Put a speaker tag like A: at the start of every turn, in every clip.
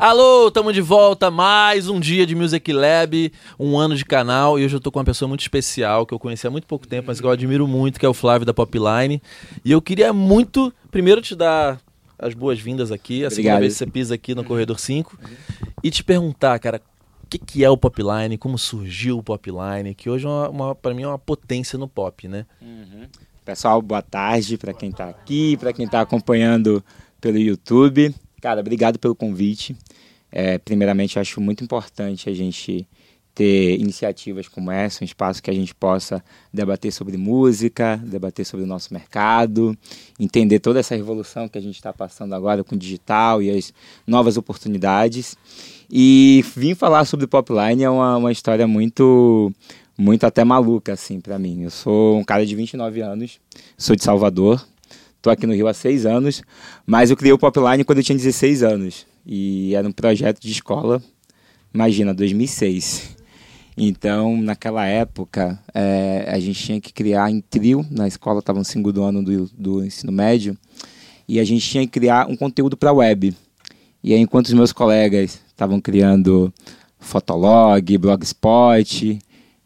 A: Alô, tamo de volta, mais um dia de Music Lab, um ano de canal, e hoje eu tô com uma pessoa muito especial, que eu conheci há muito pouco tempo, mas que eu admiro muito, que é o Flávio da Popline. E eu queria muito, primeiro te dar as boas-vindas aqui, a
B: Obrigado.
A: segunda vez que você pisa aqui no Corredor 5, e te perguntar, cara, o que, que é o Popline, como surgiu o Popline, que hoje é uma, uma, pra mim é uma potência no pop, né?
B: Pessoal, boa tarde para quem está aqui, para quem está acompanhando pelo YouTube. Cara, obrigado pelo convite. É, primeiramente, acho muito importante a gente ter iniciativas como essa, um espaço que a gente possa debater sobre música, debater sobre o nosso mercado, entender toda essa revolução que a gente está passando agora com o digital e as novas oportunidades. E vim falar sobre Popline é uma, uma história muito muito até maluca assim para mim. Eu sou um cara de 29 anos, sou de Salvador, Estou aqui no Rio há seis anos, mas eu criei o Popline quando eu tinha 16 anos. E era um projeto de escola, imagina, 2006. Então, naquela época, é, a gente tinha que criar em trio, na escola estava no segundo ano do, do ensino médio, e a gente tinha que criar um conteúdo para a web. E aí, enquanto os meus colegas estavam criando Fotolog, Blogspot,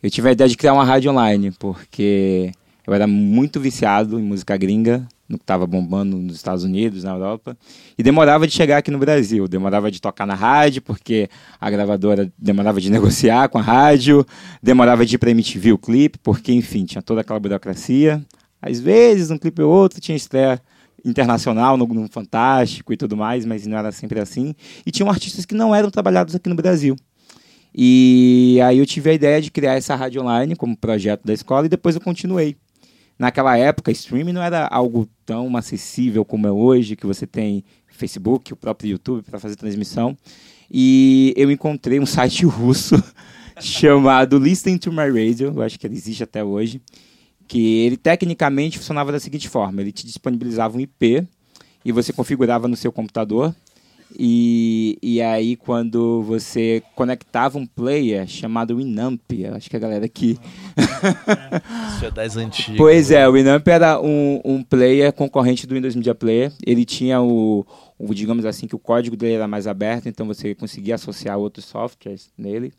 B: eu tive a ideia de criar uma rádio online, porque eu era muito viciado em música gringa, no que estava bombando nos Estados Unidos, na Europa, e demorava de chegar aqui no Brasil, demorava de tocar na rádio, porque a gravadora demorava de negociar com a rádio, demorava de ir para o clipe, porque, enfim, tinha toda aquela burocracia. Às vezes, um clipe ou outro tinha estreia internacional no, no Fantástico e tudo mais, mas não era sempre assim. E tinham artistas que não eram trabalhados aqui no Brasil. E aí eu tive a ideia de criar essa rádio online como projeto da escola e depois eu continuei naquela época, streaming não era algo tão acessível como é hoje, que você tem Facebook, o próprio YouTube para fazer transmissão. E eu encontrei um site russo chamado Listen to My Radio, eu acho que ele existe até hoje, que ele tecnicamente funcionava da seguinte forma: ele te disponibilizava um IP e você configurava no seu computador e, e aí, quando você conectava um player chamado Winamp, acho que a galera aqui.
A: Isso é das antigas.
B: Pois é, o Winamp era um, um player concorrente do Windows Media Player. Ele tinha o, o, digamos assim, que o código dele era mais aberto, então você conseguia associar outros softwares nele.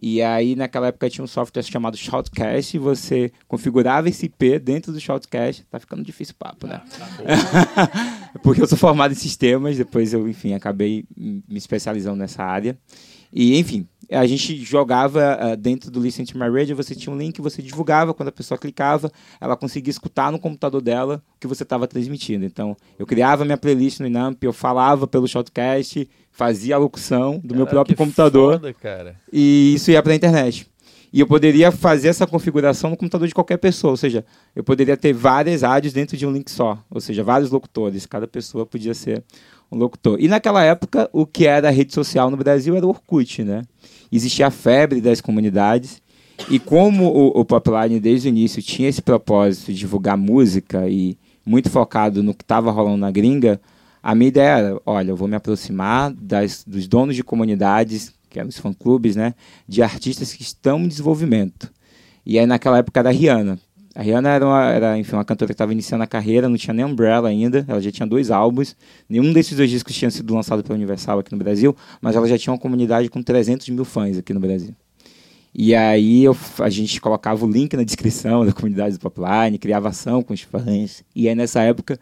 B: E aí, naquela época, tinha um software chamado Shoutcast e você configurava esse IP dentro do Shoutcast. Tá ficando difícil o papo, né? Porque eu sou formado em sistemas, depois eu, enfim, acabei me especializando nessa área. E, enfim, a gente jogava uh, dentro do Listen to My Radio, você tinha um link, você divulgava, quando a pessoa clicava, ela conseguia escutar no computador dela o que você estava transmitindo. Então, eu criava minha playlist no Inamp, eu falava pelo Shoutcast, fazia a locução do meu próprio computador.
A: Foda, cara.
B: E isso ia para a internet. E eu poderia fazer essa configuração no computador de qualquer pessoa, ou seja, eu poderia ter várias rádios dentro de um link só, ou seja, vários locutores, cada pessoa podia ser um locutor. E naquela época, o que era rede social no Brasil era o Orkut, né? Existia a febre das comunidades, e como o, o Popline desde o início tinha esse propósito de divulgar música e muito focado no que estava rolando na gringa, a minha ideia era, olha, eu vou me aproximar das, dos donos de comunidades que eram os fã-clubes, né, de artistas que estão em desenvolvimento. E aí naquela época era a Rihanna. A Rihanna era, uma, era enfim, uma cantora que estava iniciando a carreira, não tinha nem Umbrella ainda, ela já tinha dois álbuns, nenhum desses dois discos tinha sido lançado pela Universal aqui no Brasil, mas ela já tinha uma comunidade com 300 mil fãs aqui no Brasil. E aí eu, a gente colocava o link na descrição da comunidade do Popline, criava ação com os fãs. E aí nessa época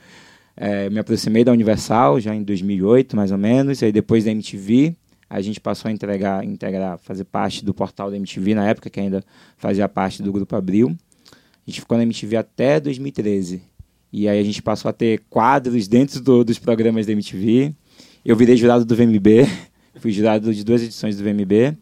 B: é, me aproximei da Universal, já em 2008 mais ou menos, aí depois da MTV, a gente passou a entregar, integrar, fazer parte do portal da MTV na época, que ainda fazia parte do Grupo Abril. A gente ficou na MTV até 2013. E aí a gente passou a ter quadros dentro do, dos programas da MTV. Eu virei jurado do VMB, fui jurado de duas edições do VMB.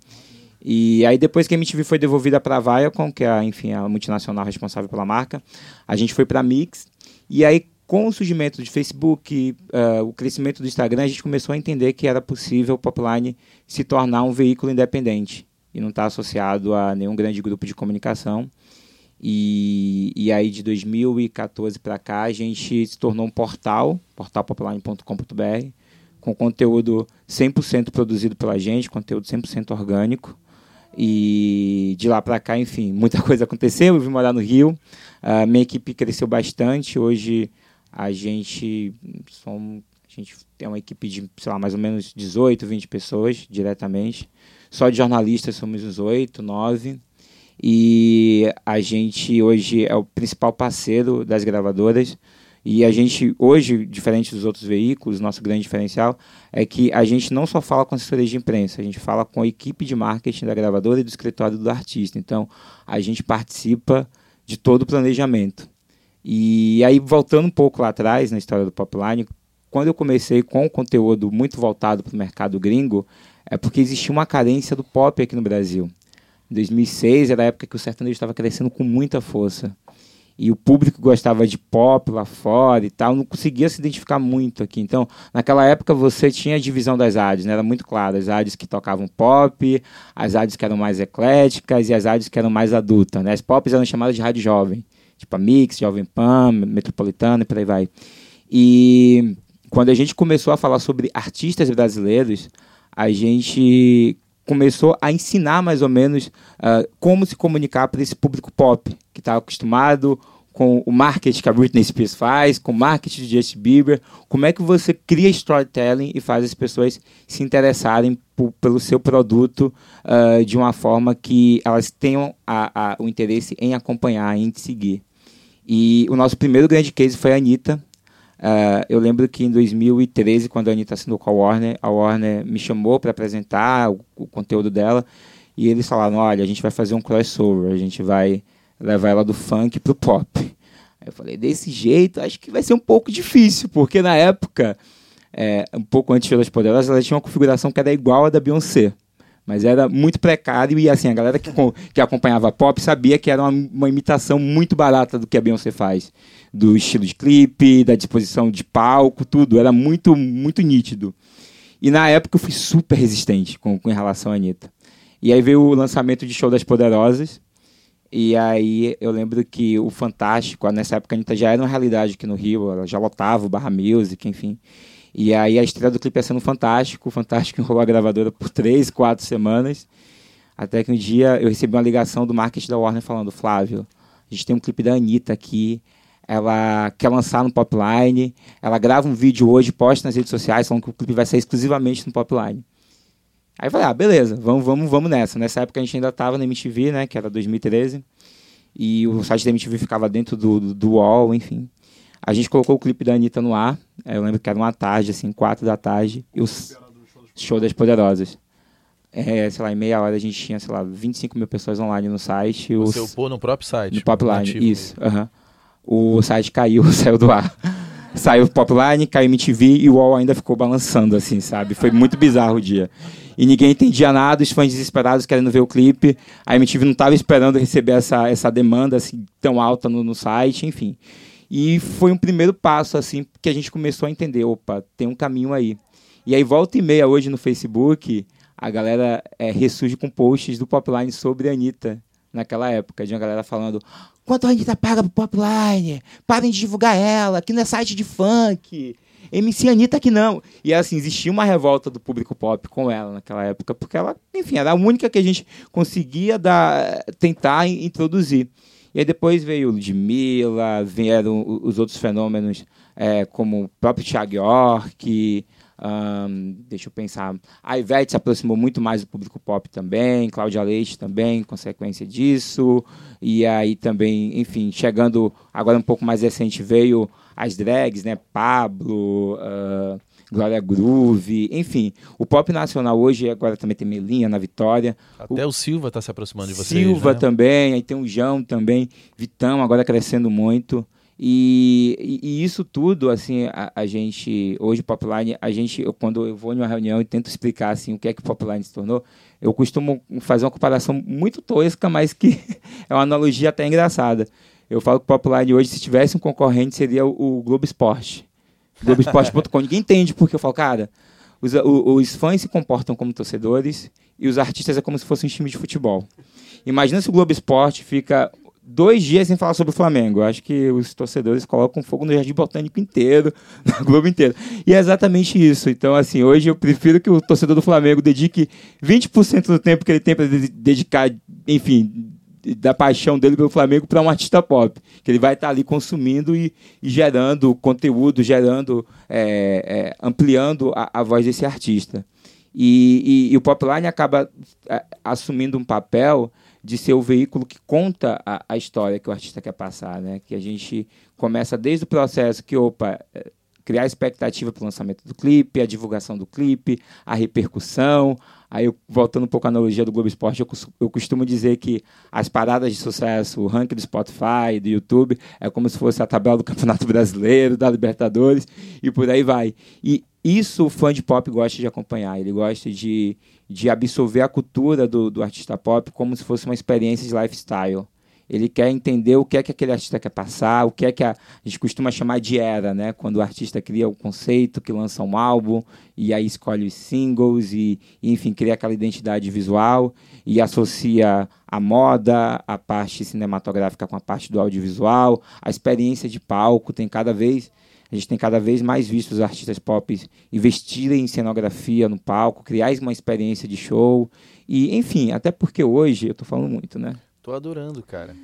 B: E aí depois que a MTV foi devolvida para a Viacom, que é, enfim, a multinacional responsável pela marca, a gente foi para a Mix. E aí com o surgimento de Facebook, uh, o crescimento do Instagram, a gente começou a entender que era possível o Popline se tornar um veículo independente e não estar tá associado a nenhum grande grupo de comunicação. E, e aí, de 2014 para cá, a gente se tornou um portal, portalpopline.com.br, com conteúdo 100% produzido pela gente, conteúdo 100% orgânico. E de lá para cá, enfim, muita coisa aconteceu. Eu vim morar no Rio, a minha equipe cresceu bastante. Hoje a gente, som, a gente tem uma equipe de, sei lá, mais ou menos 18, 20 pessoas diretamente. Só de jornalistas somos uns 8, 9. E a gente hoje é o principal parceiro das gravadoras. E a gente, hoje, diferente dos outros veículos, nosso grande diferencial é que a gente não só fala com assessores de imprensa, a gente fala com a equipe de marketing da gravadora e do escritório do artista. Então, a gente participa de todo o planejamento. E aí, voltando um pouco lá atrás, na história do Popline, quando eu comecei com o conteúdo muito voltado para o mercado gringo, é porque existia uma carência do pop aqui no Brasil. Em 2006 era a época que o sertanejo estava crescendo com muita força e o público gostava de pop lá fora e tal, não conseguia se identificar muito aqui. Então, naquela época você tinha a divisão das áreas, né? era muito claro, as áreas que tocavam pop, as áreas que eram mais ecléticas e as áreas que eram mais adultas. Né? As pops eram chamadas de rádio jovem, tipo a Mix, Jovem Pan, Metropolitana e por aí vai. E quando a gente começou a falar sobre artistas brasileiros, a gente começou a ensinar mais ou menos uh, como se comunicar para esse público pop, que está acostumado com o marketing que a Britney Spears faz, com o marketing de Justin Bieber, como é que você cria storytelling e faz as pessoas se interessarem pelo seu produto uh, de uma forma que elas tenham a, a, o interesse em acompanhar, em seguir. E o nosso primeiro grande case foi a Anitta, Uh, eu lembro que em 2013, quando a Anitta assinou com a Warner, a Warner me chamou para apresentar o, o, conteúdo dela e eles falaram: olha, a gente vai fazer um crossover, a gente vai levar ela do funk pro pop. Aí eu falei: desse jeito, acho que vai ser um pouco difícil, porque na época, é, um pouco antes das Poderosas, ela tinha uma configuração que era igual à da Beyoncé. Mas era muito precário e assim, a galera que, que acompanhava pop sabia que era uma, uma imitação muito barata do que a Beyoncé faz. Do estilo de clipe, da disposição de palco, tudo. Era muito, muito nítido. E na época eu fui super resistente com, com relação à Anitta. E aí veio o lançamento de Show das Poderosas. E aí eu lembro que o Fantástico, nessa época a Anitta já era uma realidade aqui no Rio, ela já lotava o Barra Music, enfim. E aí a estreia do clipe ia sendo fantástico. O Fantástico enrolou a gravadora por três, quatro semanas. Até que um dia eu recebi uma ligação do marketing da Warner falando, Flávio, a gente tem um clipe da Anitta aqui, ela quer lançar no Popline, ela grava um vídeo hoje, posta nas redes sociais, falando que o clipe vai sair exclusivamente no Popline. Aí eu falei, ah, beleza, vamos, vamos, vamos nessa. Nessa época a gente ainda estava na MTV, né, que era 2013, e o site da MTV ficava dentro do, do, do UOL, enfim. A gente colocou o clipe da Anitta no ar. Eu lembro que era uma tarde, assim, quatro da tarde. E o show das Poderosas. É, sei lá, em meia hora a gente tinha, sei lá, 25 mil pessoas online no site.
A: Você upou no próprio site?
B: No Popline, isso. -huh. O site caiu, saiu do ar. saiu o Popline, caiu MTV e o UOL ainda ficou balançando, assim, sabe? Foi muito bizarro o dia. E ninguém entendia nada, os fãs desesperados querendo ver o clipe. A MTV não estava esperando receber essa, essa demanda assim, tão alta no, no site, enfim. E foi um primeiro passo, assim, que a gente começou a entender, opa, tem um caminho aí. E aí, volta e meia, hoje no Facebook, a galera é, ressurge com posts do Popline sobre a Anitta, naquela época, de uma galera falando quanto a Anitta paga pro Popline? Parem de divulgar ela, aqui não é site de funk. MC Anitta que não. E assim, existia uma revolta do público pop com ela naquela época, porque ela, enfim, era a única que a gente conseguia dar, tentar introduzir. E aí depois veio Ludmilla, vieram os outros fenômenos, é, como o próprio Thiago York, um, deixa eu pensar, a Ivete se aproximou muito mais do público pop também, Cláudia Leite também, consequência disso, e aí também, enfim, chegando agora um pouco mais recente, veio as drags, né, Pablo... Uh, Glória Groove, enfim. O pop nacional hoje agora também tem Melinha na Vitória.
A: Até o, o Silva está se aproximando de
B: vocês. Silva
A: né?
B: também, aí tem o João também, Vitão agora crescendo muito. E, e, isso tudo, assim, a, a, gente, hoje Popline, a gente, eu, quando eu vou em uma reunião e tento explicar, assim, o que é que Popline se tornou, eu costumo fazer uma comparação muito tosca, mas que é uma analogia até engraçada. Eu falo que Popline hoje, se tivesse um concorrente, seria o, o Globo Esporte. Globoesporte.com. Ninguém entende porque eu falo, cara, os, os fãs se comportam como torcedores e os artistas é como se fosse um time de futebol. Imagina se o Globo Esporte fica dois dias sem falar sobre o Flamengo. Acho que os torcedores colocam fogo no Jardim Botânico inteiro, no Globo inteiro. E é exatamente isso. Então, assim, hoje eu prefiro que o torcedor do Flamengo dedique 20% do tempo que ele tem para dedicar, enfim, da paixão dele pelo Flamengo para um artista pop, que ele vai estar tá ali consumindo e, e, gerando conteúdo, gerando, é, é, ampliando a, a, voz desse artista. E, e, e o Popline acaba é, assumindo um papel de ser o veículo que conta a, a, história que o artista quer passar, né? Que a gente começa desde o processo que, opa, é, criar expectativa para o lançamento do clipe, a divulgação do clipe, a repercussão. Aí, eu, voltando um pouco à analogia do Globo Esporte, eu, eu costumo dizer que as paradas de sucesso, o ranking do Spotify, do YouTube, é como se fosse a tabela do Campeonato Brasileiro, da Libertadores e por aí vai. E isso o fã de pop gosta de acompanhar. Ele gosta de, de absorver a cultura do, do artista pop como se fosse uma experiência de lifestyle. Ele quer entender o que é que aquele artista quer passar, o que é que a, a gente costuma chamar de era, né? Quando o artista cria o um conceito, que lança um álbum e aí escolhe os singles e, e, enfim, cria aquela identidade visual e associa a moda, a parte cinematográfica com a parte do audiovisual, a experiência de palco tem cada vez a gente tem cada vez mais visto os artistas pop investirem em cenografia no palco, criar uma experiência de show. E, enfim, até porque hoje, eu estou falando muito, né?
A: Tô adorando, cara.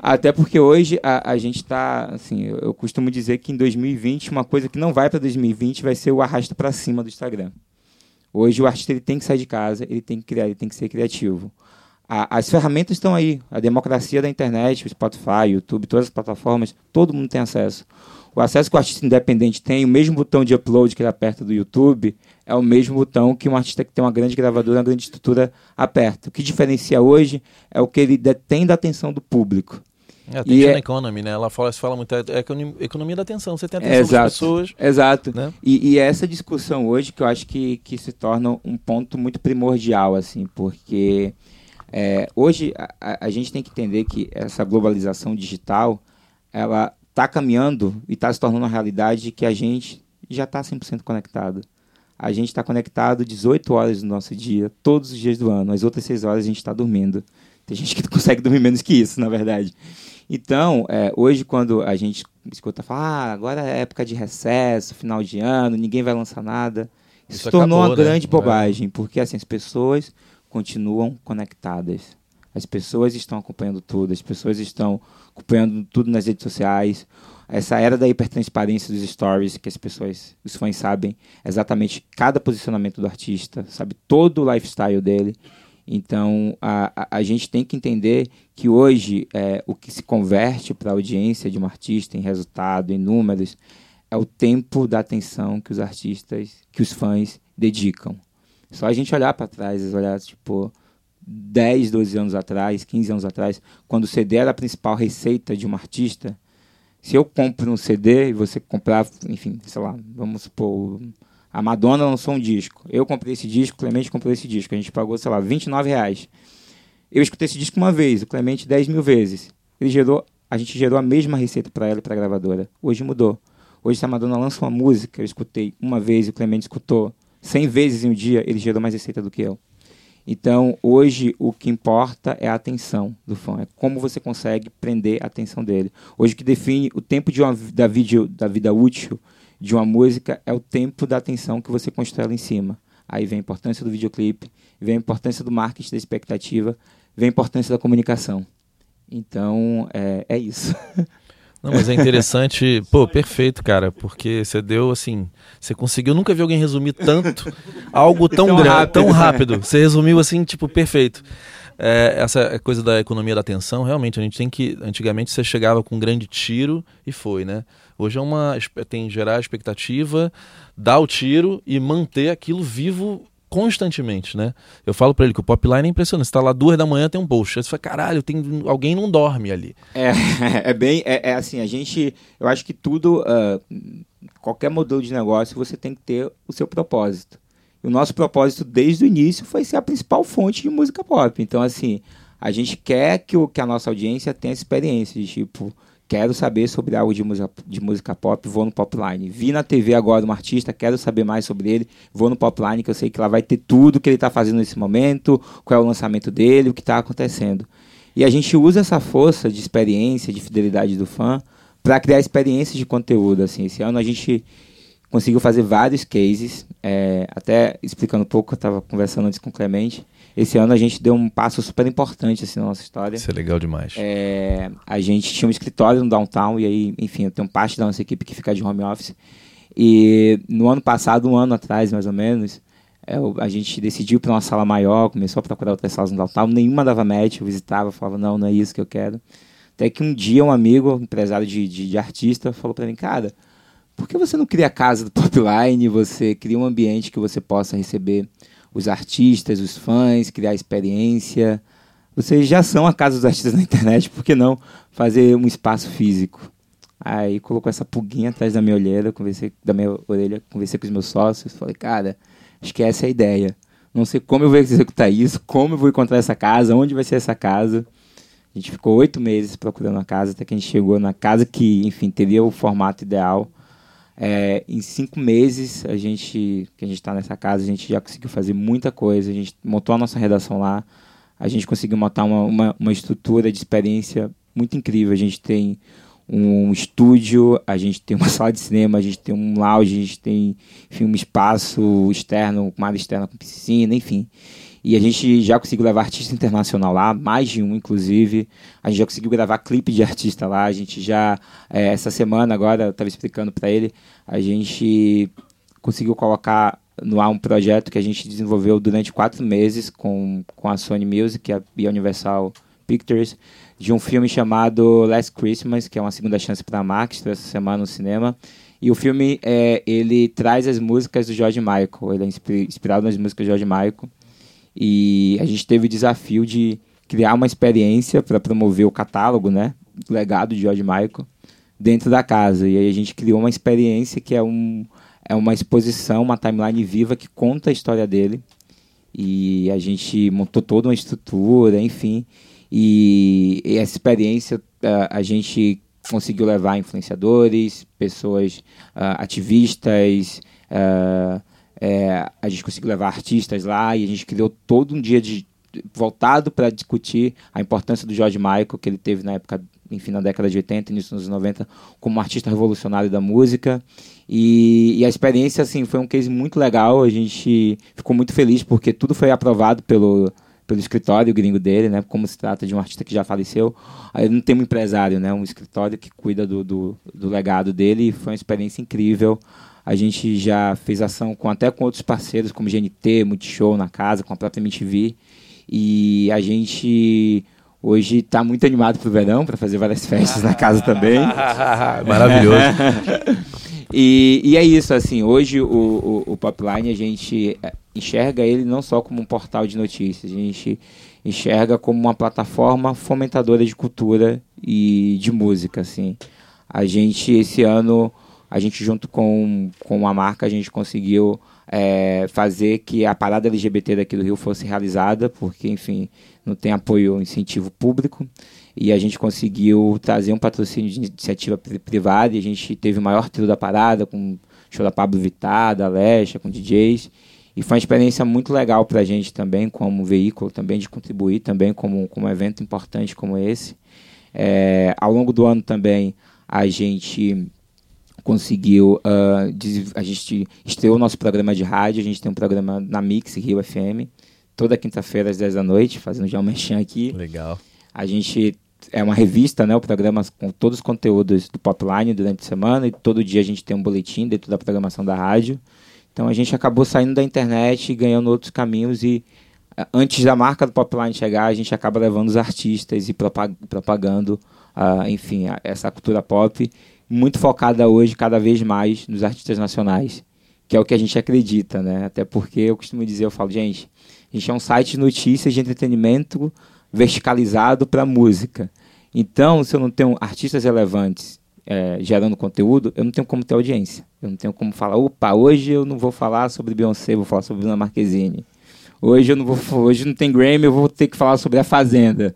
B: Até porque hoje a, a gente está, assim, eu, eu, costumo dizer que em 2020 uma coisa que não vai para 2020 vai ser o arrasta para cima do Instagram. Hoje o artista ele tem que sair de casa, ele tem que criar, ele tem que ser criativo. A, as ferramentas estão aí, a democracia da internet, o Spotify, o YouTube, todas as plataformas, todo mundo tem acesso. O acesso que o artista independente tem, o mesmo botão de upload que ele aperta do YouTube, é o mesmo botão que um artista que tem uma grande gravadora, uma grande estrutura aperta. O que diferencia hoje é o que ele detém da atenção do público.
A: É, tem é... Economy, né? Ela fala, fala muito, é, é economia da atenção, você tem atenção é, exato, das pessoas.
B: Exato. Né? E, e é essa discussão hoje que eu acho que, que se torna um ponto muito primordial, assim, porque é, hoje a, a, gente tem que entender que essa globalização digital, ela está caminhando e está se tornando uma realidade que a gente já está 100% conectado. A gente está conectado 18 horas do nosso dia, todos os dias do ano. As outras 6 horas a gente está dormindo. Tem gente que consegue dormir menos que isso, na verdade. Então, é, hoje, quando a gente escuta falar, ah, agora é época de recesso, final de ano, ninguém vai lançar nada, isso, tornou acabou, uma né? grande bobagem, é. porque assim, as pessoas continuam conectadas. As pessoas estão acompanhando tudo, as pessoas estão acompanhando tudo nas redes sociais. Essa era da hipertransparência dos stories, que as pessoas, os fãs sabem exatamente cada posicionamento do artista, sabe todo o lifestyle dele. Então, a, a, a gente tem que entender que hoje é, o que se converte para a audiência de um artista em resultado, em números, é o tempo da atenção que os artistas, que os fãs dedicam. Só a gente olhar para trás, olhar, tipo, 10, 12 anos atrás, 15 anos atrás, quando o CD era a principal receita de um artista, se eu compro um CD e você comprar, enfim, sei lá, vamos supor, a Madonna lançou um disco. Eu comprei esse disco, o Clemente comprou esse disco. A gente pagou, sei lá, 29 reais. Eu escutei esse disco uma vez, o Clemente 10 mil vezes. Ele gerou, a gente gerou a mesma receita para ela e para a gravadora. Hoje mudou. Hoje, se a Madonna lança uma música, eu escutei uma vez o Clemente escutou 100 vezes em um dia, ele gerou mais receita do que eu. Então, hoje, o que importa é a atenção do fã, é como você consegue prender a atenção dele. Hoje, o que define o tempo de uma, da, vídeo, da vida útil de uma música é o tempo da atenção que você constrói lá em cima. Aí vem a importância do videoclipe, vem a importância do marketing da expectativa, vem a importância da comunicação. Então, é, é isso.
A: Não, mas é interessante, pô, perfeito, cara, porque você deu assim, você conseguiu, nunca vi alguém resumir tanto algo tão, tão grande, rápido. tão rápido. Você resumiu assim, tipo, perfeito. É, essa coisa da economia da atenção, realmente, a gente tem que. Antigamente você chegava com um grande tiro e foi, né? Hoje é uma. tem gerar expectativa, dar o tiro e manter aquilo vivo constantemente, né? Eu falo para ele que o Popline é impressionante. Você tá lá duas da manhã, tem um post. Aí você fala, caralho, tem, alguém não dorme ali.
B: É, é bem, é, é assim, a gente, eu acho que tudo, uh, qualquer modelo de negócio, você tem que ter o seu propósito. E o nosso propósito desde o início foi ser a principal fonte de música pop. Então, assim, a gente quer que, o, que a nossa audiência tenha experiência de tipo, quero saber sobre algo de música, de música pop, vou no Popline. Vi na TV agora um artista, quero saber mais sobre ele, vou no Popline, que eu sei que lá vai ter tudo que ele está fazendo nesse momento, qual é o lançamento dele, o que está acontecendo. E a gente usa essa força de experiência, de fidelidade do fã, para criar experiências de conteúdo. Assim, esse ano a gente conseguiu fazer vários cases. É, até explicando um pouco, eu estava conversando antes com o Clemente. Esse ano a gente deu um passo super importante assim, na nossa história.
A: Isso é legal demais.
B: É, a gente tinha um escritório no downtown, e aí, enfim, eu tenho parte da nossa equipe que fica de home office. E no ano passado, um ano atrás mais ou menos, é, a gente decidiu para uma sala maior, começou a procurar outras salas no downtown, nenhuma dava match, eu visitava, falava, não, não é isso que eu quero. Até que um dia um amigo, empresário de, de, de artista, falou para mim, cara, por que você não cria a casa do Popline, você cria um ambiente que você possa receber os artistas, os fãs, criar experiência. Vocês já são a casa dos artistas na internet, por que não fazer um espaço físico? Aí colocou essa pulguinha atrás da minha olheira, conversei da minha orelha, conversei com os meus sócios, falei, cara, essa é a ideia. Não sei como eu vou executar isso, como eu vou encontrar essa casa, onde vai ser essa casa. A gente ficou oito meses procurando a casa, até que a gente chegou na casa que, enfim, teria o formato ideal. É, em cinco meses a gente que a gente está nessa casa a gente já conseguiu fazer muita coisa a gente montou a nossa redação lá a gente conseguiu montar uma, uma, uma estrutura de experiência muito incrível a gente tem um estúdio, a gente tem uma sala de cinema, a gente tem um lounge, a gente tem enfim, um espaço externo, uma área externa com piscina, enfim. E a gente já conseguiu levar artista internacional lá, mais de um, inclusive. A gente já conseguiu gravar clipe de artista lá. A gente já, é, essa semana, agora, eu estava explicando para ele, a gente conseguiu colocar no ar um projeto que a gente desenvolveu durante quatro meses com, com a Sony Music e a Universal Pictures de um filme chamado Last Christmas, que é uma segunda chance para Mark, que essa semana no cinema. E o filme, é, ele traz as músicas do George Michael, ele é inspirado nas músicas do George Michael. E a gente teve o desafio de criar uma experiência para promover o catálogo, né, o legado de George Michael, dentro da casa. E aí a gente criou uma experiência que é, um, é uma exposição, uma timeline viva que conta a história dele. E a gente montou toda uma estrutura, enfim. E, e essa experiência a, a gente conseguiu levar influenciadores, pessoas uh, ativistas, uh, é, a gente conseguiu levar artistas lá e a gente criou todo um dia de, voltado para discutir a importância do George Michael, que ele teve na época, enfim, na década de 80, início dos anos 90, como um artista revolucionário da música. E, e, a experiência, assim, foi um case muito legal, a gente ficou muito feliz porque tudo foi aprovado pelo pelo escritório gringo dele, né? Como se trata de um artista que já faleceu, aí não tem um empresário, né? Um escritório que cuida do, do, do legado dele e foi uma experiência incrível. A gente já fez ação com até com outros parceiros, como GNT, Multishow na casa, com a própria MTV. E a gente hoje está muito animado para o verão, para fazer várias festas na casa também.
A: Maravilhoso.
B: e, e, é isso, assim, hoje o, o, o Popline a gente enxerga ele não só como um portal de notícias, a gente enxerga como uma plataforma fomentadora de cultura e de música, assim. A gente esse ano, a gente junto com com uma marca, a gente conseguiu é, fazer que a parada LGBT daqui do Rio fosse realizada, porque enfim não tem apoio incentivo público e a gente conseguiu trazer um patrocínio de iniciativa privada e a gente teve o maior trio da parada com show da Pablo Vittar, da Lesha, com DJs e foi uma experiência muito legal para a gente também, como veículo, também de contribuir também como, como um evento importante como esse. É, ao longo do ano também a gente conseguiu, uh, a gente estreou o nosso programa de rádio, a gente tem um programa na Mix Rio FM, toda quinta-feira às 10 da noite, fazendo já um mexão aqui.
A: Legal.
B: A gente é uma revista, né, o programa com todos os conteúdos do Popline durante a semana e todo dia a gente tem um boletim dentro da programação da rádio. Então a gente acabou saindo da internet e ganhando outros caminhos e eh, antes da marca do Popline chegar, a gente acaba levando os artistas e propagando, uh, enfim, essa cultura pop muito focada hoje cada vez mais nos artistas nacionais, que é o que a gente acredita, né? Até porque eu costumo dizer, eu falo, gente, a gente é um site de notícias de entretenimento verticalizado para música. Então, se eu não tenho artistas relevantes é, gerando conteúdo, eu não tenho como ter audiência. Eu não tenho como falar, opa, hoje eu não vou falar sobre Beyoncé, vou falar sobre Bruna Marquezine. Hoje eu não vou, hoje não tem Grammy, eu vou ter que falar sobre a Fazenda.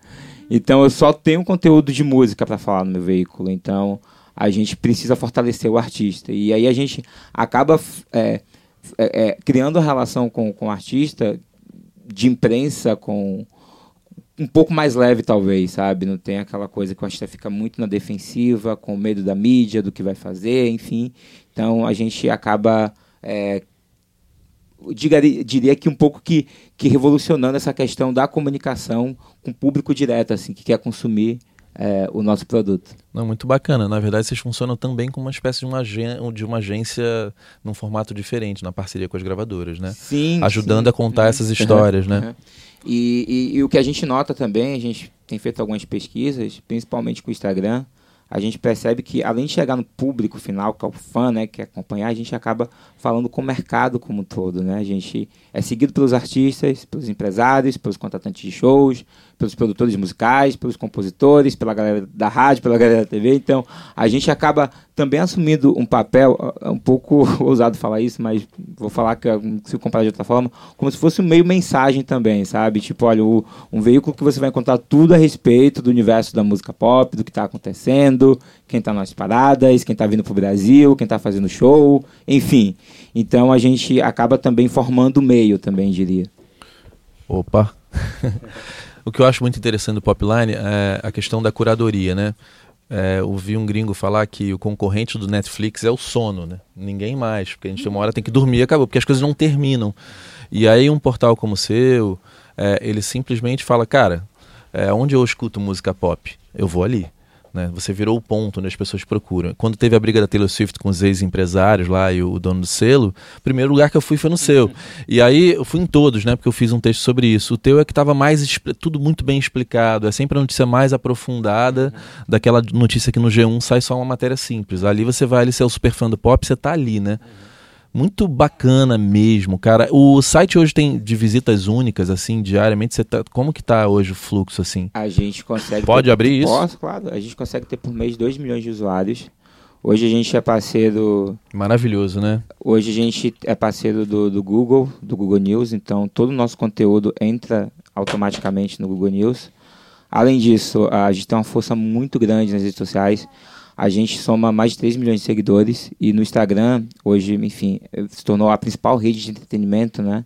B: Então eu só tenho conteúdo de música para falar no meu veículo. Então a gente precisa fortalecer o artista. E aí a gente acaba é, é, é criando a relação com, com o artista de imprensa, com, um pouco mais leve, talvez, sabe? Não tem aquela coisa que o artista fica muito na defensiva, com medo da mídia, do que vai fazer, enfim. Então a gente acaba é, diria, diria que um pouco que, que revolucionando essa questão da comunicação com o público direto, assim, que quer consumir é, o nosso produto.
A: Não, muito bacana. Na verdade, vocês funcionam também como uma espécie de uma, de uma agência num formato diferente, na parceria com as gravadoras, né?
B: Sim.
A: Ajudando
B: sim.
A: a contar essas histórias, uhum. né? Uhum.
B: E, e, e, o que a gente nota também, a gente tem feito algumas pesquisas, principalmente com o Instagram, a gente percebe que além de chegar no público final, que é o fã, né, que acompanhar, a gente acaba falando com o mercado como um todo, né? A gente é seguido pelos artistas, pelos empresários, pelos contratantes de shows, pelos produtores musicais, pelos compositores, pela galera da rádio, pela galera da TV. Então, a gente acaba também assumindo um papel, é um pouco ousado falar isso, mas vou falar que se comparar de outra forma, como se fosse um meio mensagem também, sabe? Tipo, olha, um veículo que você vai encontrar tudo a respeito do universo da música pop, do que está acontecendo, quem está nas paradas, quem está vindo para o Brasil, quem está fazendo show, enfim. Então a gente acaba também formando o meio, também diria.
A: Opa! O que eu acho muito interessante do Popline é a questão da curadoria, né? É, ouvi um gringo falar que o concorrente do Netflix é o sono, né? Ninguém mais, porque a gente tem uma hora tem que dormir acabou, porque as coisas não terminam. E aí um portal como o seu, é, ele simplesmente fala, cara, é, onde eu escuto música pop, eu vou ali. Né? Você virou o ponto onde as pessoas procuram. Quando teve a briga da Taylor Swift com os ex-empresários lá e o dono do selo, o primeiro lugar que eu fui foi no seu. Uhum. E aí eu fui em todos, né? Porque eu fiz um texto sobre isso. O teu é que estava mais tudo muito bem explicado. É sempre a notícia mais aprofundada uhum. daquela notícia que no G1 sai só uma matéria simples. Ali você vai ali, ser é o super fã do pop, você tá ali, né? Uhum muito bacana mesmo, cara. O site hoje tem de visitas únicas, assim, diariamente. Você tá, como que tá hoje o fluxo, assim?
B: A gente consegue...
A: Pode ter, abrir isso?
B: Posso, claro. A gente consegue ter por mês 2 milhões de usuários. Hoje a gente é parceiro...
A: Maravilhoso, né?
B: Hoje a gente é parceiro do, do Google, do Google News. Então, todo o nosso conteúdo entra automaticamente no Google News. Além disso, a gente tem uma força muito grande nas redes sociais. A gente soma mais de 3 milhões de seguidores e no Instagram, hoje, enfim, se tornou a principal rede de entretenimento, né?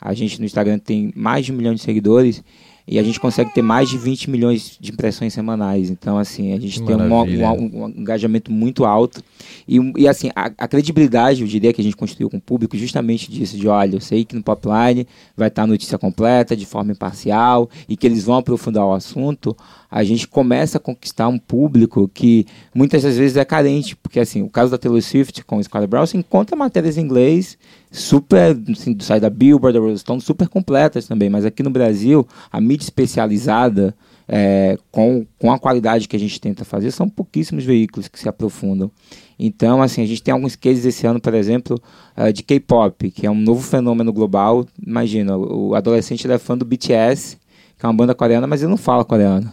B: A gente no Instagram tem mais de um milhão de seguidores e a gente consegue ter mais de 20 milhões de impressões semanais. Então, assim, a gente tem um, um, um, engajamento muito alto. E, e assim, a, a, credibilidade, eu diria, que a gente construiu com o público, justamente disso, de olha, eu sei que no Popline vai estar a notícia completa, de forma imparcial, e que eles vão aprofundar o assunto, a gente começa a conquistar um público que muitas das vezes é carente, porque assim, o caso da Taylor Swift com o Brown, você encontra matérias em inglês super, assim, sai da Billboard, da Rolling Stone, super completas também, mas aqui no Brasil, a mídia especializada, é, com, com a qualidade que a gente tenta fazer, são pouquíssimos veículos que se aprofundam. Então, assim, a gente tem alguns cases esse ano, por exemplo, uh, de K-pop, que é um novo fenômeno global. Imagina, o adolescente é fã do BTS, que é uma banda coreana, mas ele não fala coreano.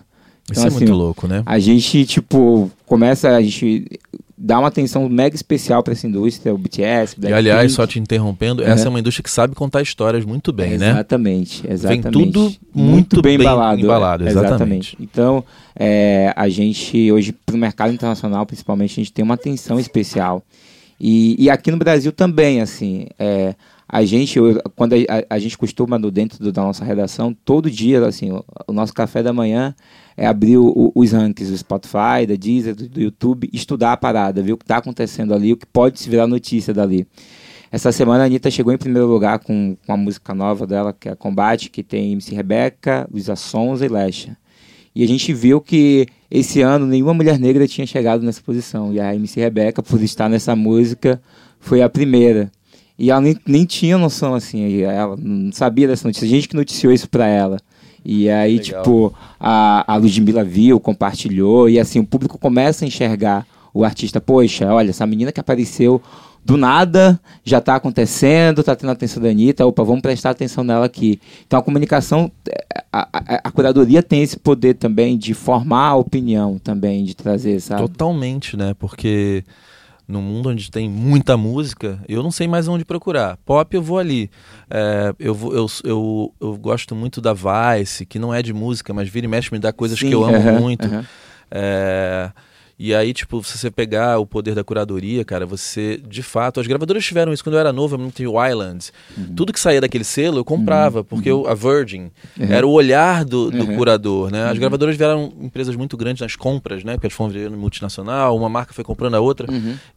A: Então, Isso é assim, muito louco, né?
B: A gente, tipo, começa, a gente dá uma atenção mega especial para essa indústria, o BTS,
A: Black E aliás, Pink. só te interrompendo, uhum. essa é uma indústria que sabe contar histórias muito bem,
B: exatamente,
A: né?
B: Exatamente, exatamente.
A: Vem tudo muito, muito bem, bem embalado. embalado
B: é,
A: exatamente.
B: exatamente. Então, é, a gente, hoje, para o mercado internacional, principalmente, a gente tem uma atenção especial. E, e aqui no Brasil também, assim, é, a gente, quando a, a, gente costuma, no, dentro do, da nossa redação, todo dia, assim, o, o nosso café da manhã é abrir o, os rankings do Spotify, da Deezer, do, do, YouTube, estudar a parada, ver o que está acontecendo ali, o que pode se virar notícia dali. Essa semana a Anitta chegou em primeiro lugar com, com a música nova dela, que é Combate, que tem MC Rebeca, Luísa Sonza e Lesha. E a gente viu que esse ano nenhuma mulher negra tinha chegado nessa posição. E a MC Rebeca, por estar nessa música, foi a primeira. E ela nem, nem tinha noção, assim, ela não sabia dessa notícia. A gente que noticiou isso para ela. E aí, Legal. tipo, a, a Ludmilla viu, compartilhou, e assim, o público começa a enxergar o artista, poxa, olha, essa menina que apareceu do nada, já está acontecendo, está tendo atenção da Anitta, opa, vamos prestar atenção nela aqui. Então a comunicação, a, a, a, curadoria tem esse poder também de formar a opinião também, de trazer, sabe?
A: Totalmente, né? Porque no mundo onde tem muita música, eu não sei mais onde procurar. Pop eu vou ali. É, eu, vou, eu, eu, eu gosto muito da Vice, que não é de música, mas vira e mexe me dá coisas Sim, que eu amo uh -huh, muito. Uh -huh. é, E aí, tipo, se você pegar o poder da curadoria, cara, você, de fato, as gravadoras tiveram isso quando eu era novo, eu não tinha o Islands. Uhum. Tudo que saía daquele selo eu comprava, uhum. porque uhum. a Virgin uhum. era o olhar do, do uhum. curador, né? As uhum. gravadoras vieram empresas muito grandes nas compras, né? Porque elas foram virando multinacional, uma marca foi comprando a outra,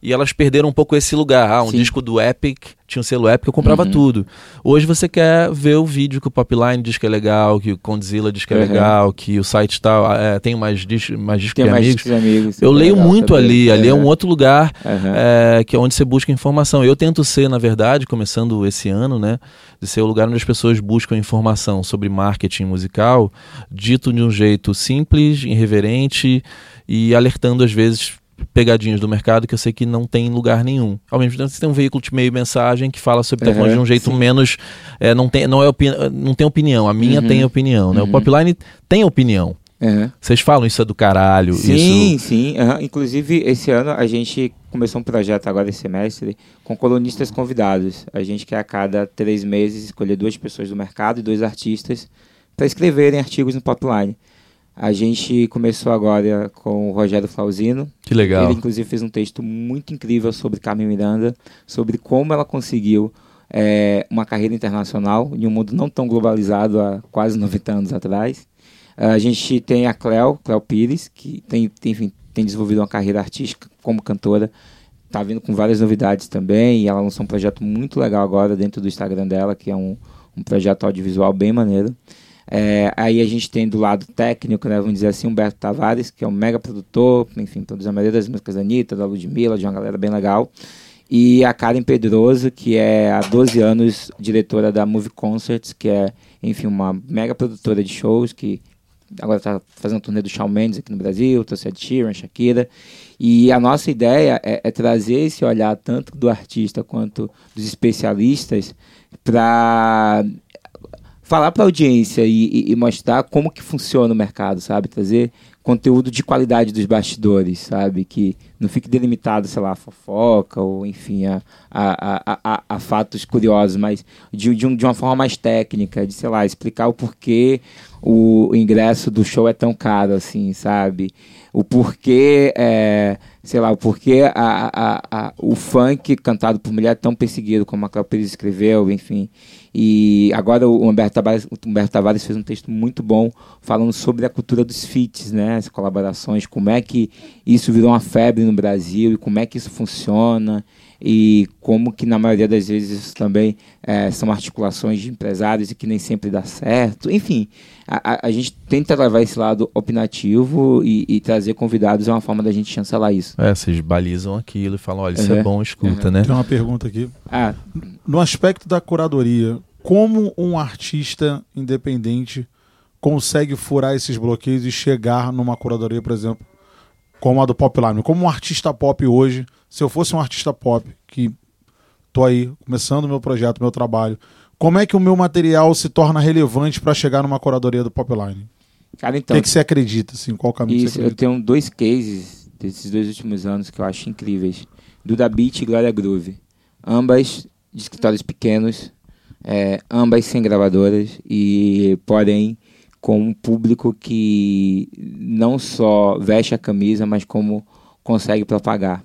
A: e elas perderam um pouco esse lugar. Ah, um Sim. disco do Epic tinha um selo Epic, eu comprava tudo. Hoje você quer ver o vídeo que o Popline diz que é legal, que o Condzilla diz que é legal, que o site tal é, tem mais, dis mais discos tem mais amigos. Discos amigos. Eu é leio muito também. ali, ali é um outro lugar uhum. é, que é onde você busca informação. Eu tento ser, na verdade, começando esse ano, né, de ser o lugar onde as pessoas buscam informação sobre marketing musical, dito de um jeito simples, irreverente e alertando às vezes pegadinhas do mercado que eu sei que não tem em lugar nenhum. Ao mesmo tempo, você tem um veículo de meio mensagem que fala sobre tecnologia uhum, de um jeito sim. menos. É, não, tem, não, é não tem opinião. A minha uhum, tem opinião. Né? Uhum. O Popline tem opinião. Vocês falam isso é do caralho.
B: Sim,
A: isso...
B: sim. Inclusive, esse ano a gente começou um projeto agora esse semestre com colunistas convidados. A gente quer a cada três meses escolher duas pessoas do mercado e dois artistas para escreverem artigos no Popline. A gente começou agora com o Rogério Flauzino.
A: Que legal.
B: Ele, inclusive, fez um texto muito incrível sobre Carmen Miranda, sobre como ela conseguiu é, uma carreira internacional em um mundo não tão globalizado há quase 90 anos atrás. A gente tem a Cleo, Cleo Pires, que tem, tem, enfim, tem desenvolvido uma carreira artística como cantora. Está vindo com várias novidades também. E ela lançou um projeto muito legal agora dentro do Instagram dela, que é um, um projeto audiovisual bem maneiro. É, aí a gente tem do lado técnico, né, vamos dizer assim, Humberto Tavares, que é um mega produtor, enfim, produz a maioria das músicas da Anitta, da Ludmilla, de uma galera bem legal. E a Karen Pedroso, que é há 12 anos diretora da Movie Concerts, que é, enfim, uma mega produtora de shows, que agora está fazendo um turnê do Shawn Mendes aqui no Brasil, trouxe a Sheeran, Shakira. E a nossa ideia é, é trazer esse olhar tanto do artista quanto dos especialistas para falar para a audiência e, e, mostrar como que funciona o mercado, sabe? Trazer conteúdo de qualidade dos bastidores, sabe? Que não fique delimitado, sei lá, a fofoca ou, enfim, a, a, a, a fatos curiosos, mas de, de, um, de uma forma mais técnica, de, sei lá, explicar o porquê o ingresso do show é tão caro, assim, sabe? O porquê, é, sei lá, o porquê a, a, a, o funk cantado por mulher é tão perseguido, como a Pires escreveu, enfim. E agora o Humberto Tavares, o Humberto Tavares fez um texto muito bom falando sobre a cultura dos feats, né? As colaborações, como é que isso virou uma febre no Brasil e como é que isso funciona e como que na maioria das vezes isso também é, são articulações de empresários e que nem sempre dá certo. Enfim, a, a, gente tenta levar esse lado opinativo e, e, trazer convidados é uma forma da gente chancelar isso.
A: É, vocês balizam aquilo e falam, olha, isso uhum. é bom, escuta, uhum. né?
C: Tem uma pergunta aqui. Ah. No aspecto da curadoria, como um artista independente consegue furar esses bloqueios e chegar numa curadoria, por exemplo, como a do Popline? Como um artista pop hoje, se eu fosse um artista pop que tô aí começando o meu projeto, meu trabalho, como é que o meu material se torna relevante para chegar numa curadoria do Popline? Cara, então. O que, que você acredita, assim? Qual caminho
B: isso,
C: você acredita?
B: Eu tenho dois cases desses dois últimos anos que eu acho incríveis. Duda Beat e Glória Groove. Ambas de escritórios pequenos, é, ambas sem gravadoras e, porém, com um público que não só veste a camisa, mas como consegue propagar.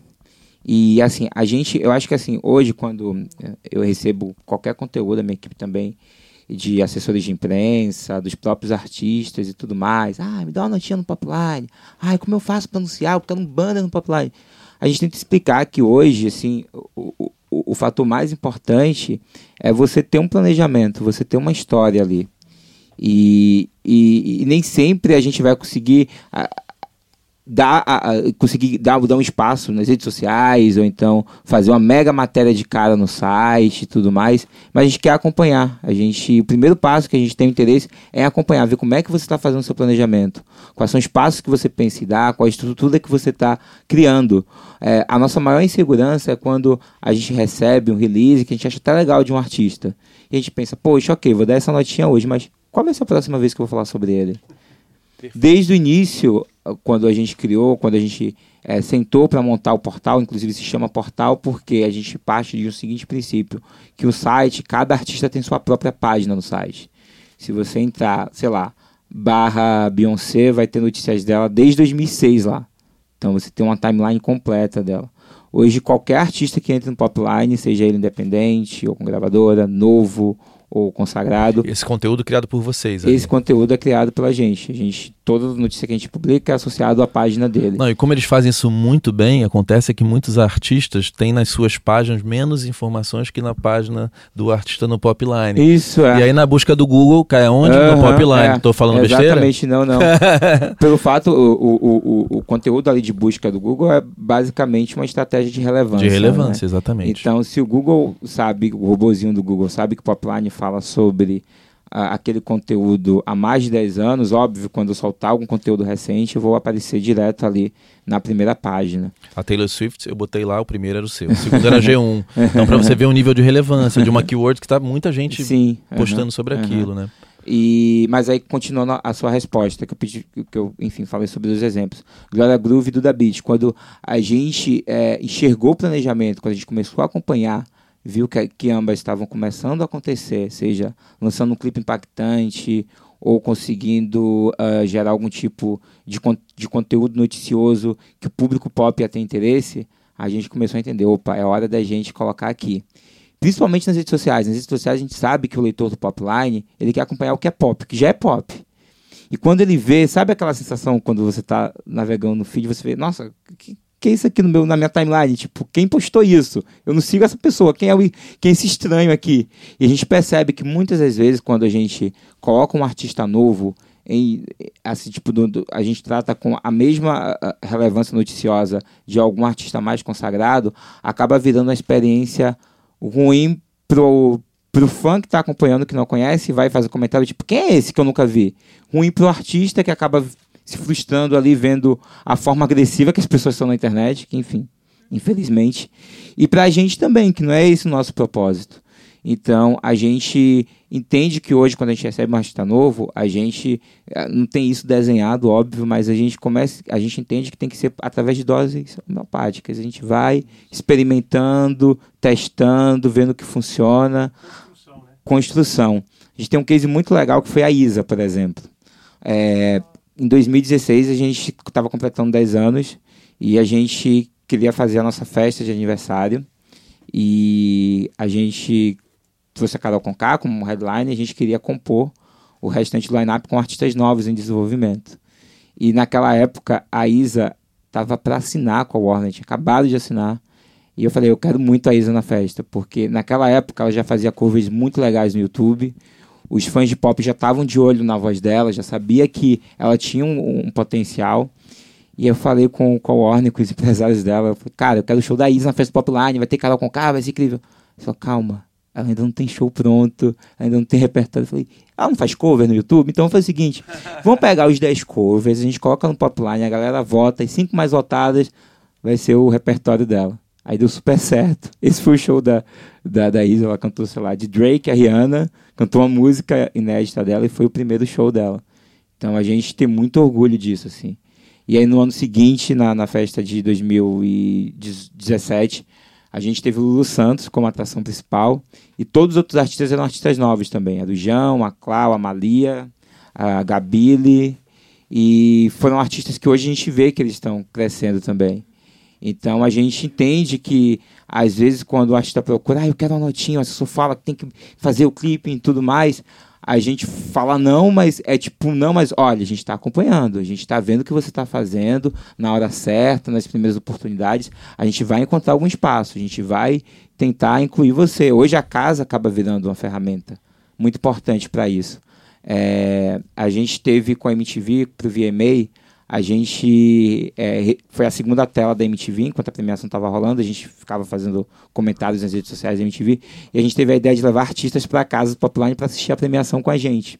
B: E assim, a gente, eu acho que assim, hoje quando eu recebo qualquer conteúdo da minha equipe também, de assessores de imprensa, dos próprios artistas e tudo mais, ah, me dá uma notinha no Popline, ah, como eu faço para anunciar, porque tá no banner no Popline. A gente tenta explicar que hoje, assim, o, o, o fator mais importante é você ter um planejamento, você ter uma história ali. E, e, e nem sempre a gente vai conseguir dar, a, a, conseguir dar, dar um espaço nas redes sociais, ou então fazer uma mega matéria de cara no site e tudo mais, mas a gente quer acompanhar. A gente, o primeiro passo que a gente tem interesse é acompanhar, ver como é que você está fazendo o seu planejamento, quais são os passos que você pensa em dar, qual a estrutura que você está criando. É, a nossa maior insegurança é quando a gente recebe um release que a gente acha até legal de um artista. E a gente pensa, poxa, ok, vou dar essa notinha hoje, mas qual ser a próxima vez que eu vou falar sobre ele? Desde o início, quando a gente criou, quando a gente é, sentou para montar o portal, inclusive se chama portal porque a gente parte de um seguinte princípio, que o site, cada artista tem sua própria página no site. Se você entrar, sei lá, barra Beyoncé, vai ter notícias dela desde 2006 lá. Então você tem uma timeline completa dela. Hoje, qualquer artista que entra no Popline, seja ele independente ou com gravadora, novo ou consagrado.
A: Esse conteúdo criado por vocês.
B: Ali. Esse conteúdo é criado pela gente. A gente toda notícia que a gente publica é associado à página dele.
A: Não, e como eles fazem isso muito bem, acontece que muitos artistas têm nas suas páginas menos informações que na página do artista no Popline.
B: Isso é.
A: E aí na busca do Google cai aonde? Uhum, no Popline. Estou é. falando
B: Exatamente,
A: besteira?
B: não, não. Pelo fato, o, o, o, o, conteúdo ali de busca do Google é basicamente uma estratégia de relevância.
A: De relevância,
B: né?
A: exatamente.
B: Então, se o Google sabe, o robozinho do Google sabe que o Popline fala sobre aquele conteúdo há mais de 10 anos, óbvio, quando eu soltar algum conteúdo recente, eu vou aparecer direto ali na primeira página.
A: A Taylor Swift, eu botei lá, o primeiro era o seu, o segundo era G1. então, para você ver o nível de relevância de uma keyword que está muita gente Sim, postando sobre aquilo, né?
B: E, mas aí, continuando a sua resposta, que eu pedi, que eu, enfim, falei sobre os exemplos. Glória Groove do Da Beat, quando a gente é, enxergou o planejamento, quando a gente começou a acompanhar viu que, que ambas estavam começando a acontecer, seja lançando um clipe impactante ou conseguindo uh, gerar algum tipo de, de conteúdo noticioso que o público pop ia ter interesse, a gente começou a entender, opa, é hora da gente colocar aqui. Principalmente nas redes sociais. Nas redes sociais a gente sabe que o leitor do Popline, ele quer acompanhar o que é pop, que já é pop. E quando ele vê, sabe aquela sensação quando você está navegando no feed, você vê, nossa, que, que é isso aqui no meu, na minha timeline? Tipo, quem postou isso? Eu não sigo essa pessoa. Quem é, o, quem é esse estranho aqui? E a gente percebe que muitas das vezes, quando a gente coloca um artista novo, em, assim, tipo, do, do, a gente trata com a mesma relevância noticiosa de algum artista mais consagrado, acaba virando uma experiência ruim pro, pro fã que está acompanhando, que não conhece, vai fazer comentário tipo, quem é esse que eu nunca vi? Ruim pro artista que acaba se frustrando ali, vendo a forma agressiva que as pessoas são na internet, que enfim, infelizmente. E para a gente também, que não é esse o nosso propósito. Então, a gente entende que hoje, quando a gente recebe um artista novo, a gente eh, não tem isso desenhado, óbvio, mas a gente começa, a gente entende que tem que ser através de doses homeopáticas. A gente vai experimentando, testando, vendo o que funciona. Construção, né? Construção. A gente tem um case muito legal que foi a Isa, por exemplo. É, em 2016 a gente estava completando 10 anos e a gente queria fazer a nossa festa de aniversário e a gente trouxe a Carol Conká como headline a gente queria compor o restante do line-up com artistas novos em desenvolvimento. E naquela época a Isa estava para assinar com a Warner, tinha acabado de assinar. E eu falei, eu quero muito a Isa na festa, porque naquela época ela já fazia covers muito legais no YouTube os fãs de pop já estavam de olho na voz dela, já sabia que ela tinha um, um potencial. E eu falei com, com a Warner, com os empresários dela, eu falei, cara, eu quero o show da Isa na festa Popline, vai ter Carol com cara, vai ser incrível. Falou, calma, ela ainda não tem show pronto, ainda não tem repertório. Eu falei, ela não faz cover no YouTube? Então faz o seguinte, vamos pegar os 10 covers, a gente coloca no Popline, a galera vota, e cinco mais votadas vai ser o repertório dela. Aí deu super certo. Esse foi o show da, da, da Isa, ela cantou, sei lá, de Drake, a Rihanna, cantou uma música inédita dela e foi o primeiro show dela. Então a gente tem muito orgulho disso, assim. E aí no ano seguinte, na, na festa de 2017, a gente teve o Lulu Santos como atração principal e todos os outros artistas eram artistas novos também. A do João, a Clau, a Malia, a Gabile e foram artistas que hoje a gente vê que eles estão crescendo também. Então a gente entende que às vezes quando o artista procura, ah, eu quero uma notinha, o assessor fala que tem que fazer o clipe e tudo mais, a gente fala não, mas é tipo, não, mas olha, a gente está acompanhando, a gente está vendo o que você está fazendo na hora certa, nas primeiras oportunidades, a gente vai encontrar algum espaço, a gente vai tentar incluir você. Hoje a casa acaba virando uma ferramenta muito importante para isso. É, a gente teve com a MTV para o VMA a gente é, foi a segunda tela da MTV enquanto a premiação estava rolando a gente ficava fazendo comentários nas redes sociais da MTV e a gente teve a ideia de levar artistas para casa do Popline para assistir a premiação com a gente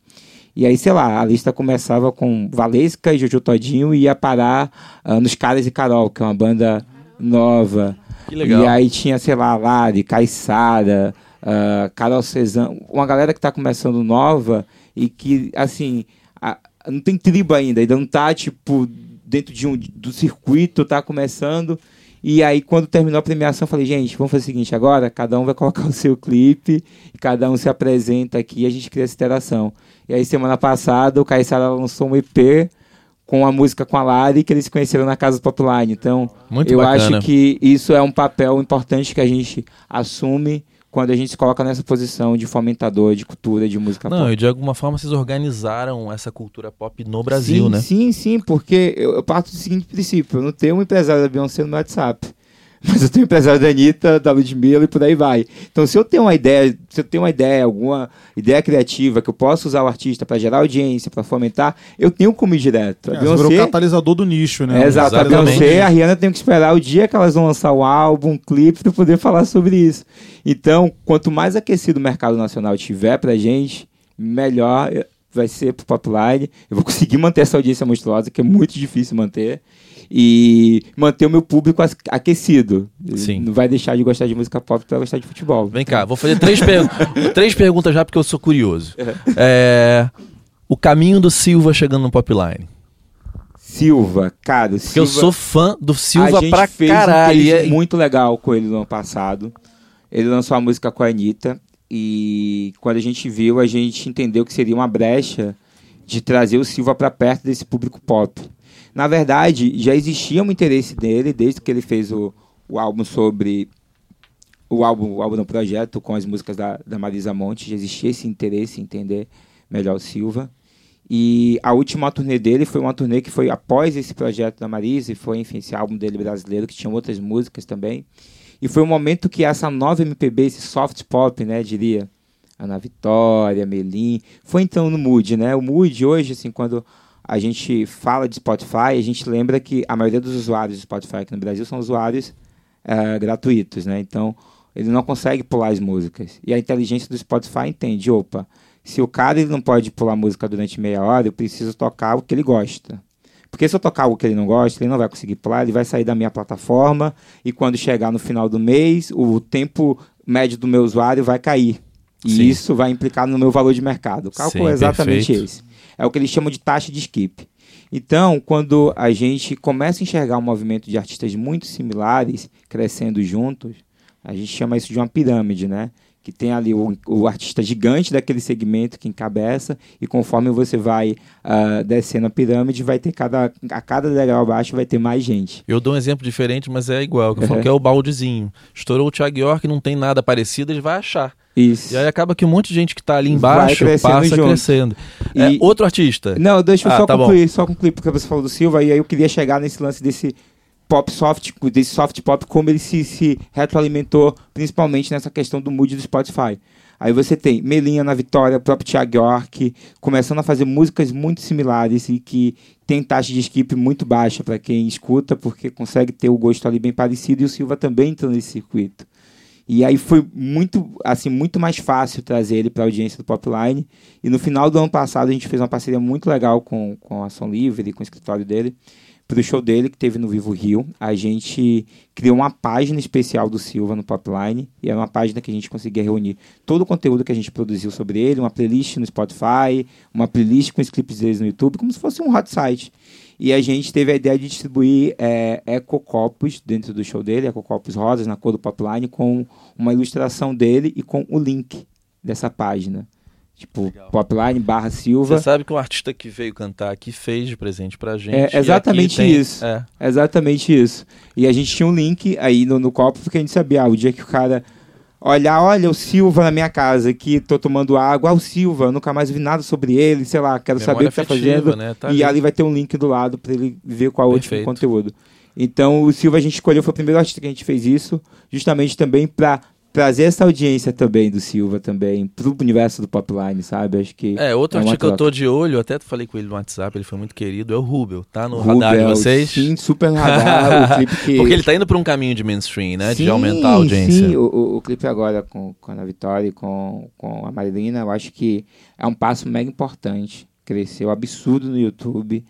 B: e aí sei lá a lista começava com Valesca e Jojo Todinho e ia parar uh, nos Caras e Carol que é uma banda nova
A: que legal.
B: e aí tinha sei lá Lari Caissara uh, Carol Cezanne uma galera que está começando nova e que assim a, não tem tribo ainda, ainda não tá, tipo, dentro de um, do circuito, tá começando. E aí, quando terminou a premiação, eu falei, gente, vamos fazer o seguinte agora, cada um vai colocar o seu clipe, cada um se apresenta aqui e a gente cria essa interação. E aí, semana passada, o Caissara lançou um EP com a música com a Lari que eles conheceram na casa do Popline. Então,
A: Muito
B: eu
A: bacana.
B: acho que isso é um papel importante que a gente assume quando a gente se coloca nessa posição de fomentador de cultura, de música
A: Não,
B: pop.
A: e de alguma forma vocês organizaram essa cultura pop no Brasil,
B: sim,
A: né?
B: Sim, sim, porque eu, eu parto do seguinte princípio: eu não tenho um empresário da Beyoncé no WhatsApp. Mas eu tenho empresário da Anitta, da Ludmilla e por aí vai. Então, se eu tenho uma ideia, se eu tenho uma ideia, alguma ideia criativa que eu posso usar o artista para gerar audiência, para fomentar, eu tenho como ir direto.
C: É, você virou o
B: Beyoncé,
C: catalisador do nicho, né?
B: é, exato, a
A: Exatamente.
B: Beyoncé a Rihanna tem que esperar o dia que elas vão lançar o álbum, um clipe, para poder falar sobre isso. Então, quanto mais aquecido o mercado nacional tiver pra gente, melhor vai ser pro Popline. Eu vou conseguir manter essa audiência monstruosa, que é muito difícil manter. E manter o meu público aquecido.
A: Sim.
B: Não vai deixar de gostar de música pop para gostar de futebol.
A: Vem cá, vou fazer três, per- três perguntas já porque eu sou curioso. É, o caminho do Silva chegando no Popline.
B: Silva, cara,
A: Porque
B: Silva...
A: eu sou fã do Silva
B: a gente
A: pra
B: fez
A: caralho.
B: um case
A: é-
B: muito legal com ele no ano passado. Ele lançou a música com a Anitta e quando a gente viu, a gente entendeu que seria uma brecha de trazer o Silva para perto desse público pop. Na verdade, já existia um interesse dele desde que ele fez o, o álbum sobre o álbum, o álbum no projeto com as músicas da, da Marisa Monte, já existia esse interesse em entender melhor o Silva. E a última turnê dele foi uma turnê que foi após esse projeto da Marisa, e foi, enfim, esse álbum dele brasileiro, que tinha outras músicas também. E foi um momento que essa nova MPB, esse soft pop, né, diria, Ana Vitória, Melim, foi então no Mood, né? O Mood hoje, assim, quando a gente fala de Spotify, a gente lembra que a maioria dos usuários do Spotify aqui no Brasil são usuários eh, gratuitos, né? Então, ele não consegue pular as músicas. E a inteligência do Spotify entende, opa, se o cara ele não pode pular música durante meia hora, eu preciso tocar o que ele gosta. Porque se eu tocar o que ele não gosta, ele não vai conseguir pular, ele vai sair da minha plataforma e quando chegar no final do mês, o tempo médio do meu usuário vai cair. E
A: Sim.
B: isso vai implicar no meu valor de mercado. O cálculo
A: Sim,
B: é exatamente
A: perfeito.
B: esse. É o que eles chamam de taxa de skip. Então, quando a gente começa a enxergar um movimento de artistas muito similares crescendo juntos, a gente chama isso de uma pirâmide, né? Que tem ali o, o artista gigante daquele segmento que encabeça, e conforme você vai ah, descendo a pirâmide, vai ter cada, a cada degrau abaixo vai ter mais gente.
A: Eu dou um exemplo diferente, mas é igual. Que eu falo que é o baldezinho. Estourou o Thiago York, não tem nada parecido, ele vai achar.
B: Isso.
A: E aí acaba que um monte de gente que tá ali embaixo
B: crescendo
A: passa
B: junto.
A: crescendo.
B: E-
A: É, outro artista.
B: Não, deixa eu
A: Ah,
B: só
A: tá bom.
B: concluir, só concluir, porque você falou do Silva, e aí eu queria chegar nesse lance desse pop soft, desse soft pop, como ele se, se retroalimentou, principalmente nessa questão do mood do Spotify. Aí você tem Melinha na Vitória, o próprio Thiago York, começando a fazer músicas muito similares e que tem taxa de skip muito baixa para quem escuta, porque consegue ter o gosto ali bem parecido, e o Silva também entrou nesse circuito. E aí foi muito, assim, muito mais fácil trazer ele para a audiência do Popline. E no final do ano passado a gente fez uma parceria muito legal com, com a Ação Livre, com o escritório dele, para o show dele que teve no Vivo Rio. A gente criou uma página especial do Silva no Popline, e era uma página que a gente conseguia reunir todo o conteúdo que a gente produziu sobre ele, uma playlist no Spotify, uma playlist com os clipes deles no YouTube, como se fosse um hot site. E a gente teve a ideia de distribuir é, ecocopos dentro do show dele, ecocopos rosas na cor do Popline, com uma ilustração dele e com o link dessa página. Tipo, Popline barra Silva.
A: Você sabe que um artista que veio cantar aqui fez de presente pra gente.
B: É
A: e
B: exatamente
A: tem-
B: isso.
A: É.
B: Exatamente isso. E a gente tinha um link aí no, no copo, porque a gente sabia, ah, o dia que o cara olhar, olha o Silva na minha casa aqui, tô tomando água, ah, o Silva, nunca mais vi nada sobre ele, sei lá, quero saber
A: Memória
B: o que tá
A: afetiva,
B: fazendo.
A: né? Tá
B: e
A: ali.
B: ali vai ter um link do lado para ele ver qual é o último
A: Perfeito.
B: conteúdo. Então o Silva a gente escolheu, foi o primeiro artista que a gente fez isso, justamente também para trazer essa audiência também do Silva também pro universo do Popline, sabe? Acho que
A: É, outro
B: É
A: que eu tô de olho, até falei com ele no WhatsApp, ele foi muito querido, é o Rubel, tá no radar de
B: Rubel,
A: vocês?
B: Sim, super radar, o clipe que
A: Porque ele tá indo pra um caminho de mainstream, né? de
B: Sim,
A: aumentar a audiência.
B: Sim, o, o, o clipe agora com, com a Vitória e com, com a Marilina, eu acho que é um passo mega importante. Cresceu absurdo no YouTube.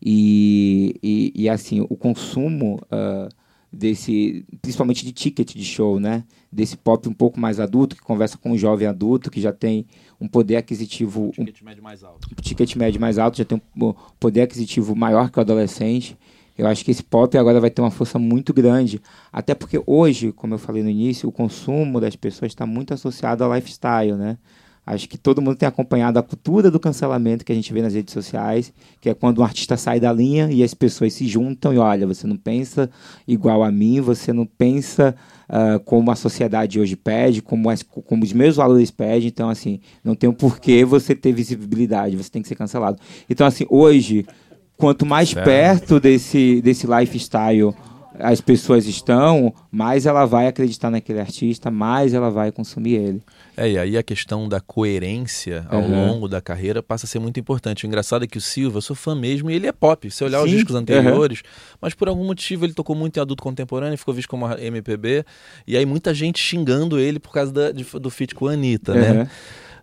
B: E, e, e, assim, o consumo ah, desse, principalmente de ticket de show, né? Desse pop um pouco mais adulto, que conversa com um jovem adulto, que já tem um poder aquisitivo um
A: médio mais alto.
B: ticket médio mais alto, já tem um poder aquisitivo maior que o adolescente. Eu acho que esse pop agora vai ter uma força muito grande. Até porque hoje, como eu falei no início, o consumo das pessoas está muito associado ao lifestyle, né? Acho que todo mundo tem acompanhado a cultura do cancelamento que a gente vê nas redes sociais, que é quando um artista sai da linha e as pessoas se juntam e olha, você não pensa igual a mim, você não pensa uh, como a sociedade hoje pede, como, as, como os meus valores pedem, então assim, não tem um porquê você ter visibilidade, você tem que ser cancelado. Então assim, hoje, quanto mais certo. perto desse, desse lifestyle as pessoas estão, mais ela vai acreditar naquele artista, mais ela vai consumir ele.
A: É, e aí a questão da coerência ao uhum. longo da carreira passa a ser muito importante. O engraçado é que o Silva, eu sou fã mesmo, e ele é pop. Se olhar Sim. os discos anteriores, uhum. mas por algum motivo ele tocou muito em adulto contemporâneo, ficou visto como MPB, e aí muita gente xingando ele por causa da, de, do feat com a Anitta, uhum. né?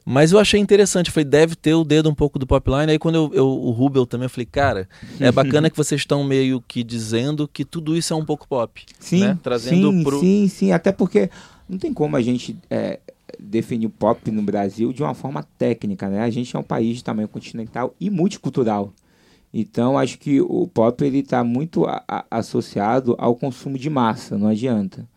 A: Mas eu achei interessante, falei, deve ter o dedo um pouco do Popline. Aí quando eu, eu, o Rubel também, eu falei, cara, é bacana que vocês estão meio que dizendo que tudo isso é um pouco pop.
B: Sim,
A: né?
B: Trazendo sim, pro... sim, sim. Até porque não tem como a gente é, definir o pop no Brasil de uma forma técnica, né? A gente é um país de tamanho continental e multicultural. Então, acho que o pop ele está muito a, a, associado ao consumo de massa, não adianta.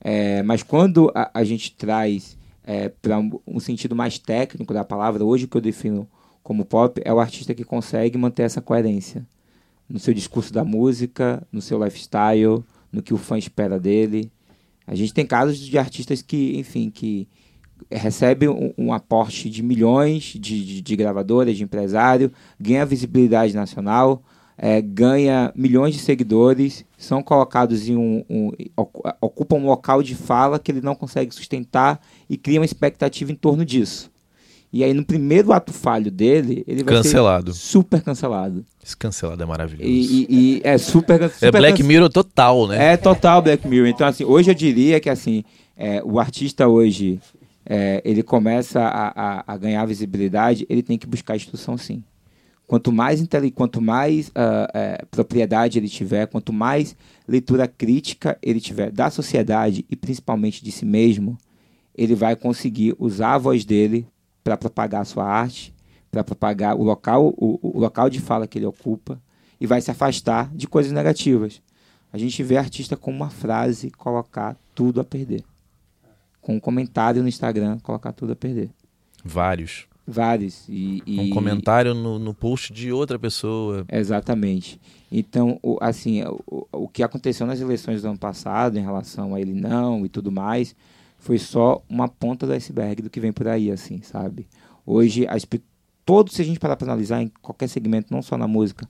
B: É, mas quando a, a gente traz é, para um, um, sentido mais técnico da palavra, hoje o que eu defino como pop é o artista que consegue manter essa coerência no seu discurso da música, no seu lifestyle, no que o fã espera dele. A gente tem casos de artistas que, enfim, que recebem um, um aporte de milhões de, de, de gravadoras, de empresário, ganha visibilidade nacional, é, ganha milhões de seguidores, são colocados em um, um, ocupam um local de fala que ele não consegue sustentar e cria uma expectativa em torno disso. E aí no primeiro ato falho dele, ele vai
A: cancelado.
B: ser super cancelado.
A: Esse cancelado é maravilhoso.
B: E, e, e é super, super
A: É Black Mirror total, né?
B: É total Black Mirror. Então assim, hoje eu diria que assim, é, o artista hoje é, ele começa a, a, a ganhar visibilidade, ele tem que buscar instrução sim. Quanto mais, quanto mais uh, uh, propriedade ele tiver, quanto mais leitura crítica ele tiver da sociedade e principalmente de si mesmo, ele vai conseguir usar a voz dele para propagar a sua arte, para propagar o local, o, o local de fala que ele ocupa e vai se afastar de coisas negativas. A gente vê artista com uma frase colocar tudo a perder. Com um comentário no Instagram, colocar tudo a perder.
A: Vários.
B: Vários. E, e...
A: Um comentário no, no post de outra pessoa.
B: Exatamente. Então, o, assim, o, o que aconteceu nas eleições do ano passado em relação a ele não e tudo mais, foi só uma ponta do iceberg do que vem por aí, assim, sabe? Hoje, as, todo, se a gente parar para analisar em qualquer segmento, não só na música,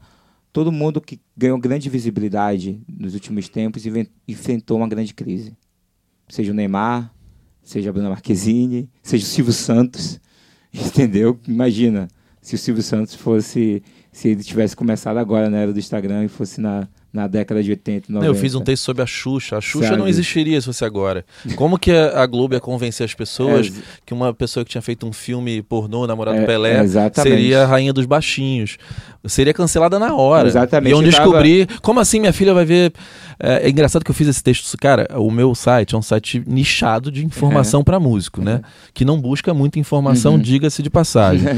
B: todo mundo que ganhou grande visibilidade nos últimos tempos enfrentou uma grande crise. Seja o Neymar, seja a Bruna Marquezine, seja o Silvio Santos, Entendeu? Imagina se o Silvio Santos fosse. Se ele tivesse começado agora na era do Instagram e fosse na, na década de 80, 90.
A: Eu fiz um texto sobre a Xuxa. A Xuxa Sabe? não existiria se fosse agora. Como que a Globo ia convencer as pessoas é, que uma pessoa que tinha feito um filme pornô, namorado é, Pelé, exatamente. seria a rainha dos baixinhos? Seria cancelada na hora.
B: Exatamente.
A: Iam descobrir. Tava... Como assim minha filha vai ver. É, é, engraçado que eu fiz esse texto. Cara, o meu site é um site nichado de informação uhum. para músico, né? Uhum. Que não busca muita informação, uhum. diga-se de passagem.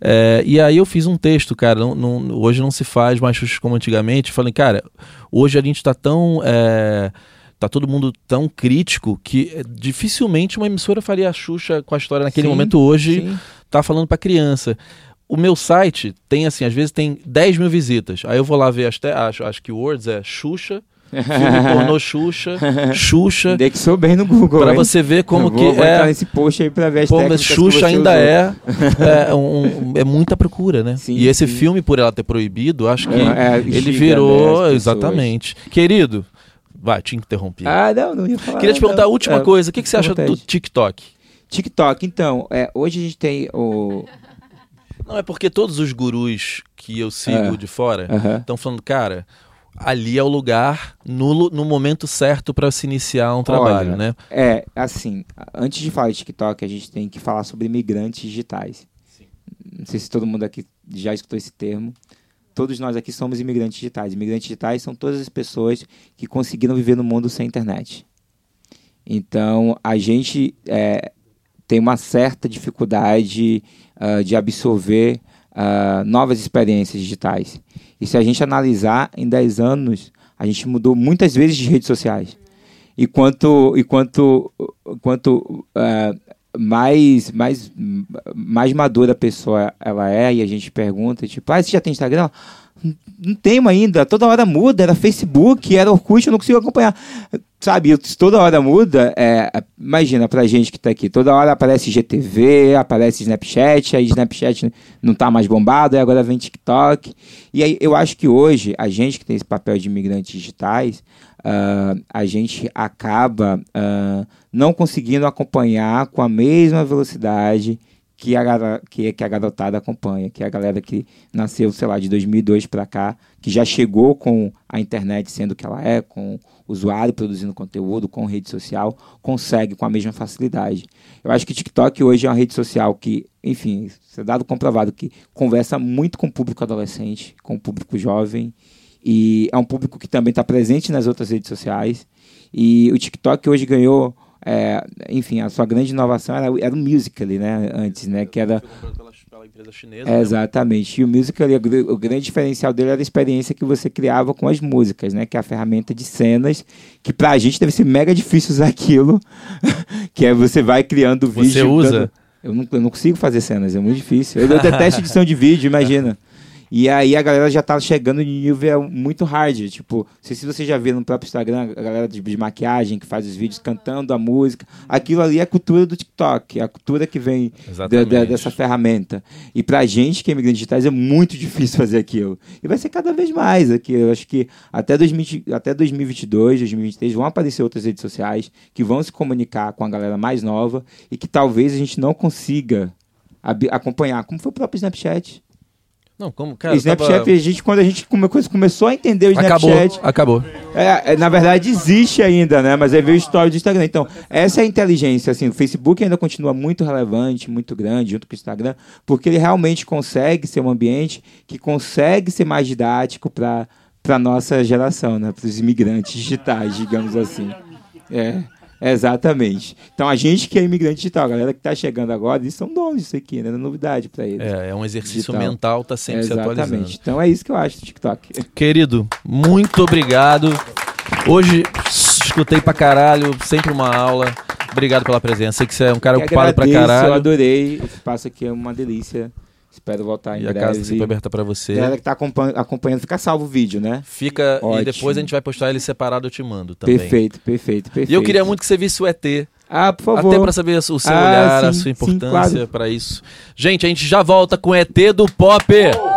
A: É, e aí eu fiz um texto, cara. Não, não, hoje não se faz mais Xuxa como antigamente. Falei, cara Hoje a gente está tão. É, tá todo mundo tão crítico que é, dificilmente uma emissora faria a Xuxa com a história naquele sim, momento hoje sim. tá falando para criança. O meu site tem assim, às vezes tem 10 mil visitas. Aí eu vou lá ver as acho, acho que Words é Xuxa Filme pornô Xuxa, Xuxa.
B: Indexou bem no Google.
A: Pra você ver como que vou é.
B: nesse post aí pra ver as
A: como Xuxa ainda é, é, um, é muita procura, né? Sim, e esse sim. filme, por ela ter proibido, acho que é, é ele virou. Exatamente. Querido, vai, te interrompi.
B: Ah, não, não ia falar.
A: Queria te perguntar não. a última é, coisa: o que, que você acha vontade. do TikTok?
B: TikTok, então, é, hoje a gente tem o.
A: Não, é porque todos os gurus que eu sigo é. de fora estão uh -huh. falando, cara, ali é o lugar no, no momento certo para se iniciar um trabalho,
B: Olha,
A: né?
B: É, assim, antes de falar de TikTok, a gente tem que falar sobre imigrantes digitais. Sim. Não sei se todo mundo aqui já escutou esse termo. Todos nós aqui somos imigrantes digitais. Imigrantes digitais são todas as pessoas que conseguiram viver no mundo sem internet. Então, a gente é, tem uma certa dificuldade uh, de absorver uh, novas experiências digitais. E se a gente analisar, em 10 anos, a gente mudou muitas vezes de redes sociais. E quanto, e quanto, quanto uh, mais, mais, mais madura a pessoa ela é, e a gente pergunta, tipo, ah, você já tem Instagram? Não tenho ainda, toda hora muda, era Facebook, era Orkut, eu não consigo acompanhar. Sabe, toda hora muda, é, imagina pra gente que tá aqui, toda hora aparece GTV, aparece Snapchat, aí Snapchat não tá mais bombado, aí agora vem TikTok. E aí eu acho que hoje, a gente que tem esse papel de imigrantes digitais, uh, a gente acaba uh, não conseguindo acompanhar com a mesma velocidade que a, que, que a garotada acompanha, que é a galera que nasceu, sei lá, de 2002 para cá, que já chegou com a internet sendo o que ela é, com usuário produzindo conteúdo, com rede social, consegue com a mesma facilidade. Eu acho que o TikTok hoje é uma rede social que, enfim, é dado comprovado, que conversa muito com o público adolescente, com o público jovem, e é um público que também está presente nas outras redes sociais. E o TikTok hoje ganhou é, enfim, a sua grande inovação era, era o Musical.ly, né? Antes, né? Que era... Pela empresa chinesa. É, exatamente. E o Musical.ly, o, o grande diferencial dele era a experiência que você criava com as músicas, né? Que é a ferramenta de cenas, que pra gente deve ser mega difícil usar aquilo, que é você vai criando vídeo...
A: Você usa?
B: Eu não, eu não consigo fazer cenas, é muito difícil. Eu, eu detesto edição de vídeo, imagina. E aí a galera já tá chegando em nível muito hard. Tipo, não sei se você já viu no próprio Instagram, a galera de, de, maquiagem que faz os vídeos cantando a música. Aquilo ali é a cultura do TikTok, é a cultura que vem de, de, dessa ferramenta. E pra gente que é imigrante digitais é muito difícil fazer aquilo. E vai ser cada vez mais aqui. Eu acho que até, 2000, até 2022, 2023 vão aparecer outras redes sociais que vão se comunicar com a galera mais nova e que talvez a gente não consiga acompanhar, como foi o próprio Snapchat.
A: Não, como, cara.
B: Snapchat, tava... a gente, quando a gente come, começou a entender o
A: Snapchat. Acabou, acabou.
B: É, é, na verdade, existe ainda, né? Mas aí veio o story do Instagram. Então, essa é a inteligência, assim. O Facebook ainda continua muito relevante, muito grande, junto com o Instagram, porque ele realmente consegue ser um ambiente que consegue ser mais didático para a nossa geração, né? Para os imigrantes digitais, digamos assim. É. Exatamente. Então a gente que é imigrante digital, a galera que está chegando agora, eles são donos disso aqui, né? É novidade para eles.
A: É, é um exercício digital. mental, tá sempre se atualizando. Exatamente.
B: Então é isso que eu acho do TikTok.
A: Querido, muito obrigado. Hoje escutei pra caralho, sempre uma aula. Obrigado pela presença. Sei que você é um cara ocupado agradeço, pra caralho.
B: Eu adorei. Esse espaço aqui é uma delícia. Espero voltar em
A: e
B: breve.
A: a casa sempre aberta para você.
B: Galera que tá acompanhando, fica salvo o vídeo, né?
A: Fica Ótimo. e depois a gente vai postar ele separado, eu te mando também.
B: Perfeito, perfeito, perfeito.
A: E eu queria muito que você visse o ET.
B: Ah, por favor.
A: Até para saber o seu ah, olhar, sim, a sua importância claro. para isso. Gente, a gente já volta com ET do Pop.